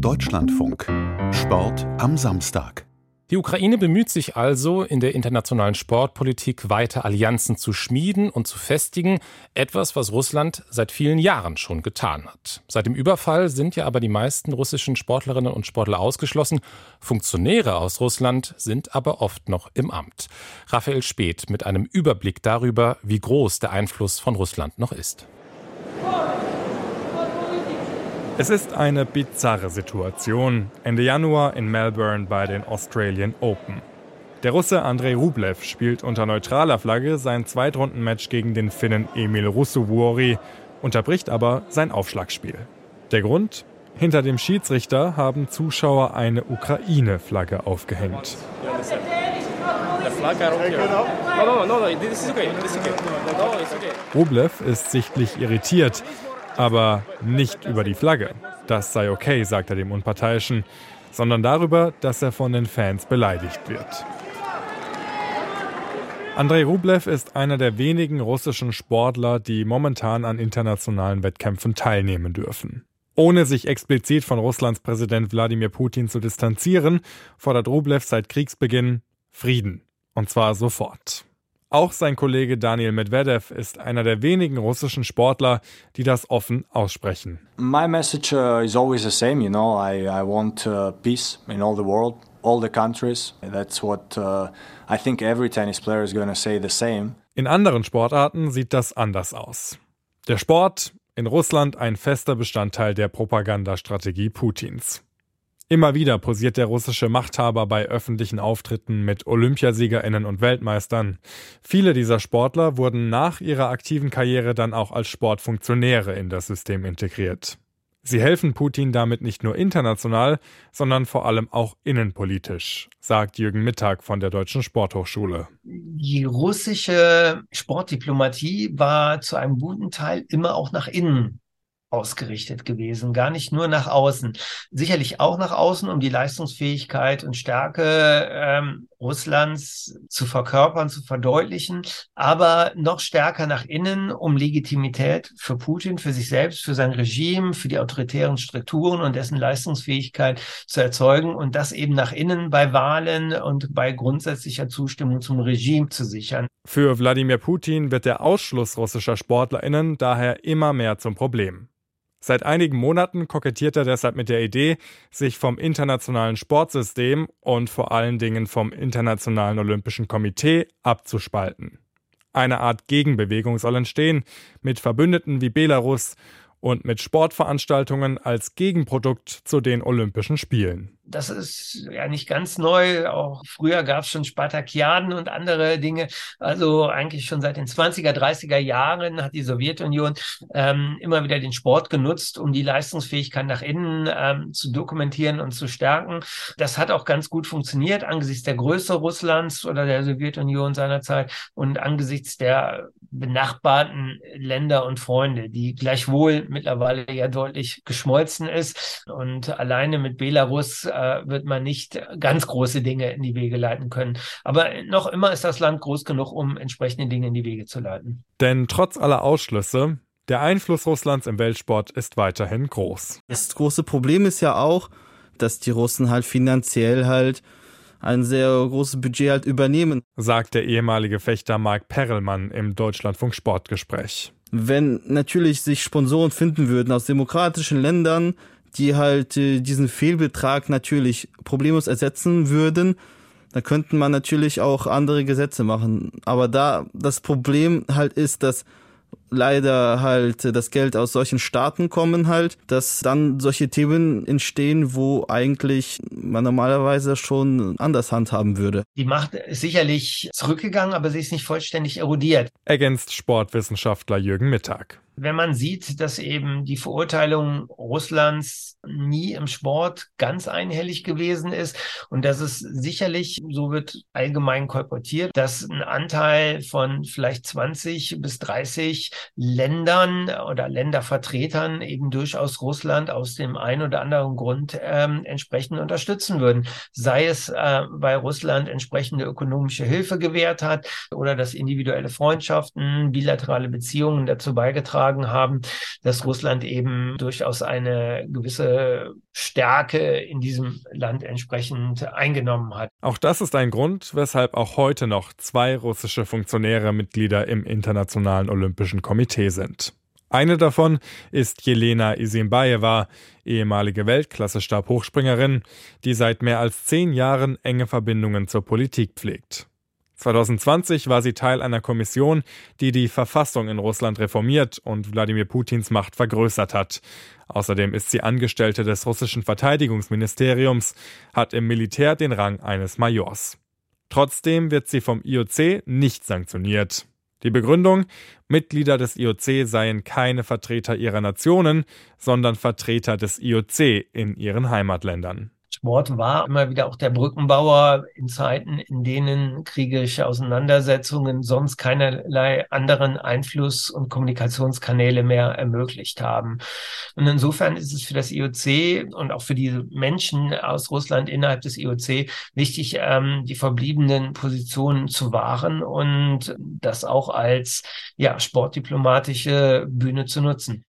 Deutschlandfunk. Sport am Samstag. Die Ukraine bemüht sich also, in der internationalen Sportpolitik weiter Allianzen zu schmieden und zu festigen, etwas, was Russland seit vielen Jahren schon getan hat. Seit dem Überfall sind ja aber die meisten russischen Sportlerinnen und Sportler ausgeschlossen. Funktionäre aus Russland sind aber oft noch im Amt. Raphael Speth mit einem Überblick darüber, wie groß der Einfluss von Russland noch ist. Es ist eine bizarre Situation. Ende Januar in Melbourne bei den Australian Open. Der Russe Andrei Rublev spielt unter neutraler Flagge sein Zweitrundenmatch gegen den Finnen Emil Russovuori, unterbricht aber sein Aufschlagspiel. Der Grund? Hinter dem Schiedsrichter haben Zuschauer eine Ukraine-Flagge aufgehängt. Rublev ist sichtlich irritiert aber nicht über die Flagge. Das sei okay, sagt er dem Unparteiischen, sondern darüber, dass er von den Fans beleidigt wird. Andrei Rublev ist einer der wenigen russischen Sportler, die momentan an internationalen Wettkämpfen teilnehmen dürfen. Ohne sich explizit von Russlands Präsident Wladimir Putin zu distanzieren, fordert Rublev seit Kriegsbeginn Frieden. Und zwar sofort. Auch sein Kollege Daniel Medvedev ist einer der wenigen russischen Sportler, die das offen aussprechen. My message uh, is always the same, you know. I, I want uh, peace in all the world, all the countries. That's what uh, I think every tennis player is going to say the same. In anderen Sportarten sieht das anders aus. Der Sport in Russland ein fester Bestandteil der Propagandastrategie Putins. Immer wieder posiert der russische Machthaber bei öffentlichen Auftritten mit Olympiasiegerinnen und Weltmeistern. Viele dieser Sportler wurden nach ihrer aktiven Karriere dann auch als Sportfunktionäre in das System integriert. Sie helfen Putin damit nicht nur international, sondern vor allem auch innenpolitisch, sagt Jürgen Mittag von der Deutschen Sporthochschule. Die russische Sportdiplomatie war zu einem guten Teil immer auch nach innen ausgerichtet gewesen, gar nicht nur nach außen. Sicherlich auch nach außen, um die Leistungsfähigkeit und Stärke ähm, Russlands zu verkörpern, zu verdeutlichen, aber noch stärker nach innen, um Legitimität für Putin, für sich selbst, für sein Regime, für die autoritären Strukturen und dessen Leistungsfähigkeit zu erzeugen und das eben nach innen bei Wahlen und bei grundsätzlicher Zustimmung zum Regime zu sichern. Für Wladimir Putin wird der Ausschluss russischer Sportlerinnen daher immer mehr zum Problem. Seit einigen Monaten kokettiert er deshalb mit der Idee, sich vom internationalen Sportsystem und vor allen Dingen vom Internationalen Olympischen Komitee abzuspalten. Eine Art Gegenbewegung soll entstehen, mit Verbündeten wie Belarus und mit Sportveranstaltungen als Gegenprodukt zu den Olympischen Spielen. Das ist ja nicht ganz neu. Auch früher gab es schon Spartakiaden und andere Dinge. Also eigentlich schon seit den 20er, 30er Jahren hat die Sowjetunion ähm, immer wieder den Sport genutzt, um die Leistungsfähigkeit nach innen ähm, zu dokumentieren und zu stärken. Das hat auch ganz gut funktioniert angesichts der Größe Russlands oder der Sowjetunion seinerzeit und angesichts der benachbarten Länder und Freunde, die gleichwohl mittlerweile ja deutlich geschmolzen ist. Und alleine mit Belarus äh, wird man nicht ganz große Dinge in die Wege leiten können. Aber noch immer ist das Land groß genug, um entsprechende Dinge in die Wege zu leiten. Denn trotz aller Ausschlüsse, der Einfluss Russlands im Weltsport ist weiterhin groß. Das große Problem ist ja auch, dass die Russen halt finanziell halt ein sehr großes Budget halt übernehmen, sagt der ehemalige Fechter Mark Perelmann im Deutschlandfunk Sportgespräch. Wenn natürlich sich Sponsoren finden würden aus demokratischen Ländern, die halt äh, diesen Fehlbetrag natürlich problemlos ersetzen würden, dann könnten man natürlich auch andere Gesetze machen. Aber da das Problem halt ist, dass leider halt das Geld aus solchen Staaten kommen halt, dass dann solche Themen entstehen, wo eigentlich man normalerweise schon anders handhaben würde. Die Macht ist sicherlich zurückgegangen, aber sie ist nicht vollständig erodiert. Ergänzt Sportwissenschaftler Jürgen Mittag wenn man sieht, dass eben die Verurteilung Russlands nie im Sport ganz einhellig gewesen ist und dass es sicherlich, so wird allgemein kolportiert, dass ein Anteil von vielleicht 20 bis 30 Ländern oder Ländervertretern eben durchaus Russland aus dem einen oder anderen Grund ähm, entsprechend unterstützen würden. Sei es, äh, weil Russland entsprechende ökonomische Hilfe gewährt hat oder dass individuelle Freundschaften, bilaterale Beziehungen dazu beigetragen beigetragen haben, dass Russland eben durchaus eine gewisse Stärke in diesem Land entsprechend eingenommen hat. Auch das ist ein Grund, weshalb auch heute noch zwei russische Funktionäre Mitglieder im Internationalen Olympischen Komitee sind. Eine davon ist Jelena Isimbaeva, ehemalige Weltklasse-Stabhochspringerin, die seit mehr als zehn Jahren enge Verbindungen zur Politik pflegt. 2020 war sie Teil einer Kommission, die die Verfassung in Russland reformiert und Wladimir Putins Macht vergrößert hat. Außerdem ist sie Angestellte des russischen Verteidigungsministeriums, hat im Militär den Rang eines Majors. Trotzdem wird sie vom IOC nicht sanktioniert. Die Begründung, Mitglieder des IOC seien keine Vertreter ihrer Nationen, sondern Vertreter des IOC in ihren Heimatländern. Sport war immer wieder auch der Brückenbauer in Zeiten, in denen kriegerische Auseinandersetzungen sonst keinerlei anderen Einfluss- und Kommunikationskanäle mehr ermöglicht haben. Und insofern ist es für das IOC und auch für die Menschen aus Russland innerhalb des IOC wichtig, ähm, die verbliebenen Positionen zu wahren und das auch als ja, sportdiplomatische Bühne zu nutzen.